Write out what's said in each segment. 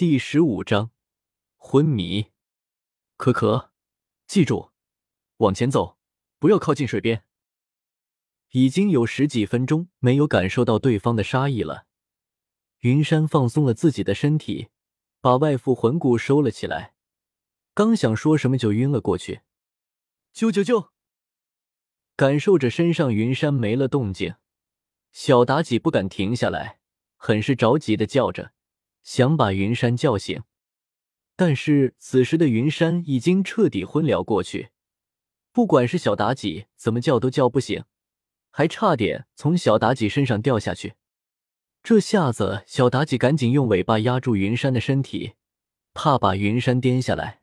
第十五章昏迷。可可，记住，往前走，不要靠近水边。已经有十几分钟没有感受到对方的杀意了。云山放松了自己的身体，把外附魂骨收了起来，刚想说什么就晕了过去。救救救！感受着身上云山没了动静，小妲己不敢停下来，很是着急的叫着。想把云山叫醒，但是此时的云山已经彻底昏了过去。不管是小妲己怎么叫都叫不醒，还差点从小妲己身上掉下去。这下子，小妲己赶紧用尾巴压住云山的身体，怕把云山颠下来。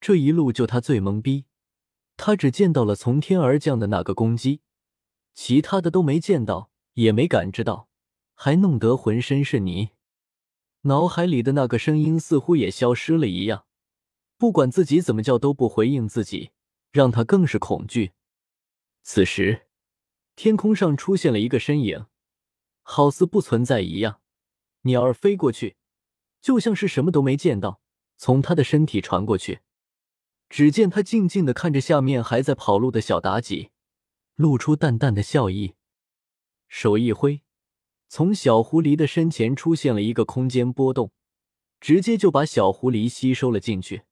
这一路就他最懵逼，他只见到了从天而降的那个公鸡，其他的都没见到，也没感知到，还弄得浑身是泥。脑海里的那个声音似乎也消失了一样，不管自己怎么叫都不回应自己，让他更是恐惧。此时，天空上出现了一个身影，好似不存在一样。鸟儿飞过去，就像是什么都没见到，从他的身体传过去。只见他静静的看着下面还在跑路的小妲己，露出淡淡的笑意，手一挥。从小狐狸的身前出现了一个空间波动，直接就把小狐狸吸收了进去。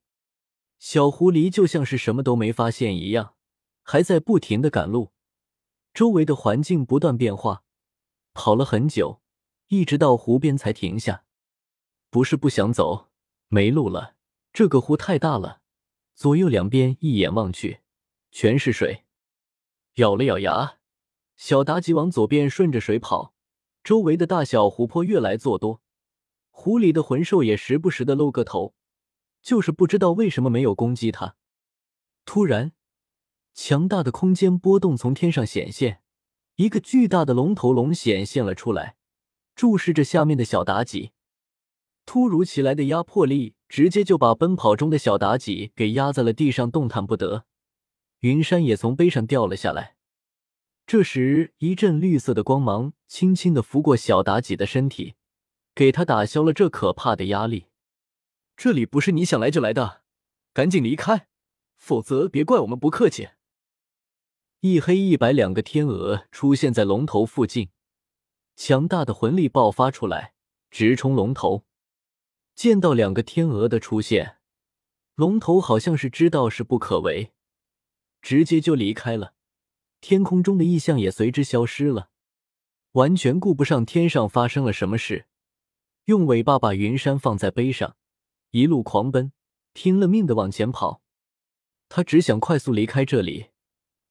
小狐狸就像是什么都没发现一样，还在不停的赶路。周围的环境不断变化，跑了很久，一直到湖边才停下。不是不想走，没路了。这个湖太大了，左右两边一眼望去，全是水。咬了咬牙，小妲己往左边顺着水跑。周围的大小湖泊越来做多，湖里的魂兽也时不时的露个头，就是不知道为什么没有攻击他。突然，强大的空间波动从天上显现，一个巨大的龙头龙显现了出来，注视着下面的小妲己。突如其来的压迫力，直接就把奔跑中的小妲己给压在了地上，动弹不得。云山也从碑上掉了下来。这时，一阵绿色的光芒轻轻的拂过小妲己的身体，给她打消了这可怕的压力。这里不是你想来就来的，赶紧离开，否则别怪我们不客气。一黑一白两个天鹅出现在龙头附近，强大的魂力爆发出来，直冲龙头。见到两个天鹅的出现，龙头好像是知道是不可为，直接就离开了。天空中的异象也随之消失了，完全顾不上天上发生了什么事，用尾巴把云山放在背上，一路狂奔，拼了命的往前跑。他只想快速离开这里，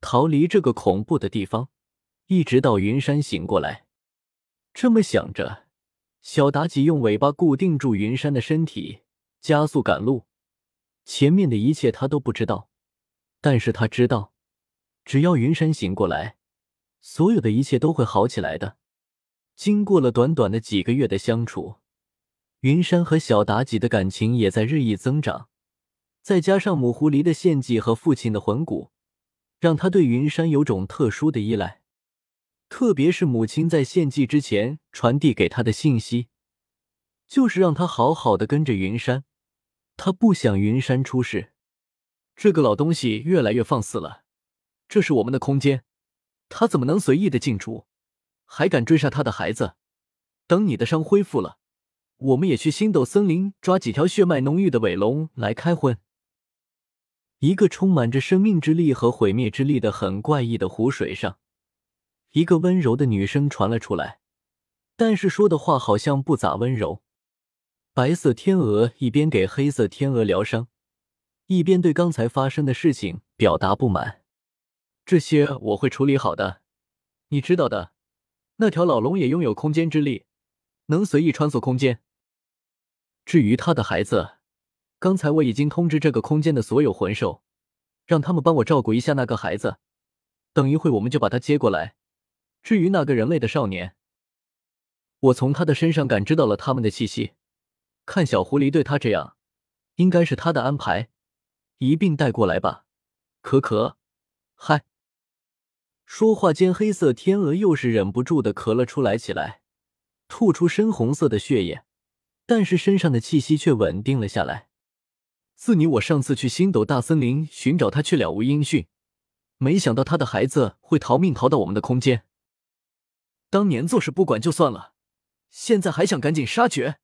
逃离这个恐怖的地方，一直到云山醒过来。这么想着，小妲己用尾巴固定住云山的身体，加速赶路。前面的一切他都不知道，但是他知道。只要云山醒过来，所有的一切都会好起来的。经过了短短的几个月的相处，云山和小妲己的感情也在日益增长。再加上母狐狸的献祭和父亲的魂骨，让他对云山有种特殊的依赖。特别是母亲在献祭之前传递给他的信息，就是让他好好的跟着云山，他不想云山出事。这个老东西越来越放肆了。这是我们的空间，他怎么能随意的进出？还敢追杀他的孩子？等你的伤恢复了，我们也去星斗森林抓几条血脉浓郁的尾龙来开荤。一个充满着生命之力和毁灭之力的很怪异的湖水上，一个温柔的女声传了出来，但是说的话好像不咋温柔。白色天鹅一边给黑色天鹅疗伤，一边对刚才发生的事情表达不满。这些我会处理好的，你知道的。那条老龙也拥有空间之力，能随意穿梭空间。至于他的孩子，刚才我已经通知这个空间的所有魂兽，让他们帮我照顾一下那个孩子。等一会我们就把他接过来。至于那个人类的少年，我从他的身上感知到了他们的气息。看小狐狸对他这样，应该是他的安排，一并带过来吧。可可，嗨。说话间，黑色天鹅又是忍不住的咳了出来，起来，吐出深红色的血液，但是身上的气息却稳定了下来。自你我上次去星斗大森林寻找他，却了无音讯，没想到他的孩子会逃命逃到我们的空间。当年做事不管就算了，现在还想赶紧杀绝，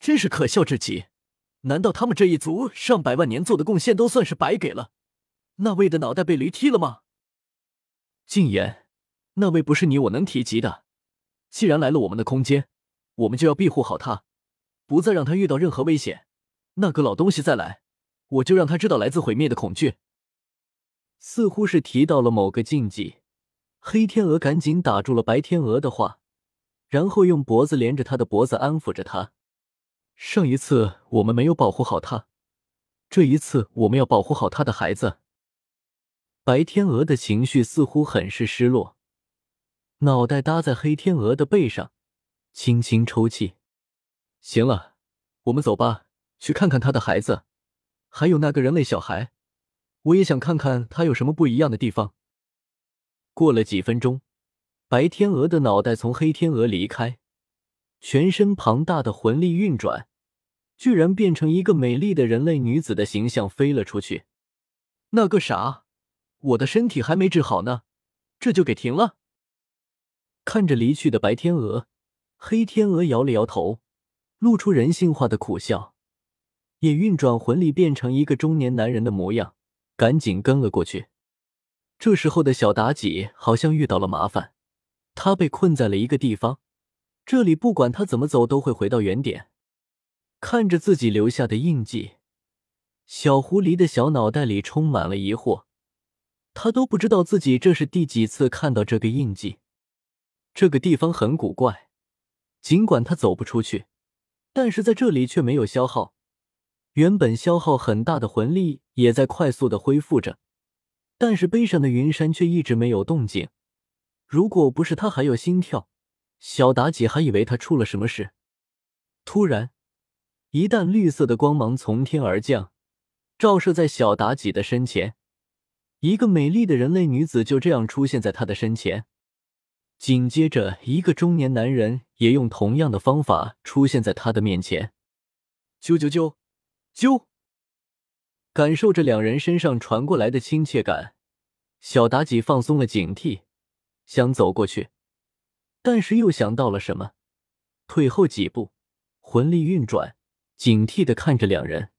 真是可笑至极。难道他们这一族上百万年做的贡献都算是白给了？那位的脑袋被驴踢了吗？禁言，那位不是你我能提及的。既然来了我们的空间，我们就要庇护好他，不再让他遇到任何危险。那个老东西再来，我就让他知道来自毁灭的恐惧。似乎是提到了某个禁忌，黑天鹅赶紧打住了白天鹅的话，然后用脖子连着他的脖子安抚着他。上一次我们没有保护好他，这一次我们要保护好他的孩子。白天鹅的情绪似乎很是失落，脑袋搭在黑天鹅的背上，轻轻抽泣。行了，我们走吧，去看看他的孩子，还有那个人类小孩。我也想看看他有什么不一样的地方。过了几分钟，白天鹅的脑袋从黑天鹅离开。全身庞大的魂力运转，居然变成一个美丽的人类女子的形象飞了出去。那个啥，我的身体还没治好呢，这就给停了。看着离去的白天鹅，黑天鹅摇了摇头，露出人性化的苦笑，也运转魂力变成一个中年男人的模样，赶紧跟了过去。这时候的小妲己好像遇到了麻烦，她被困在了一个地方。这里不管他怎么走都会回到原点。看着自己留下的印记，小狐狸的小脑袋里充满了疑惑。他都不知道自己这是第几次看到这个印记。这个地方很古怪，尽管他走不出去，但是在这里却没有消耗。原本消耗很大的魂力也在快速的恢复着，但是背上的云山却一直没有动静。如果不是他还有心跳。小妲己还以为他出了什么事，突然，一道绿色的光芒从天而降，照射在小妲己的身前。一个美丽的人类女子就这样出现在他的身前。紧接着，一个中年男人也用同样的方法出现在他的面前。啾啾啾，啾！感受着两人身上传过来的亲切感，小妲己放松了警惕，想走过去。但是又想到了什么，退后几步，魂力运转，警惕的看着两人。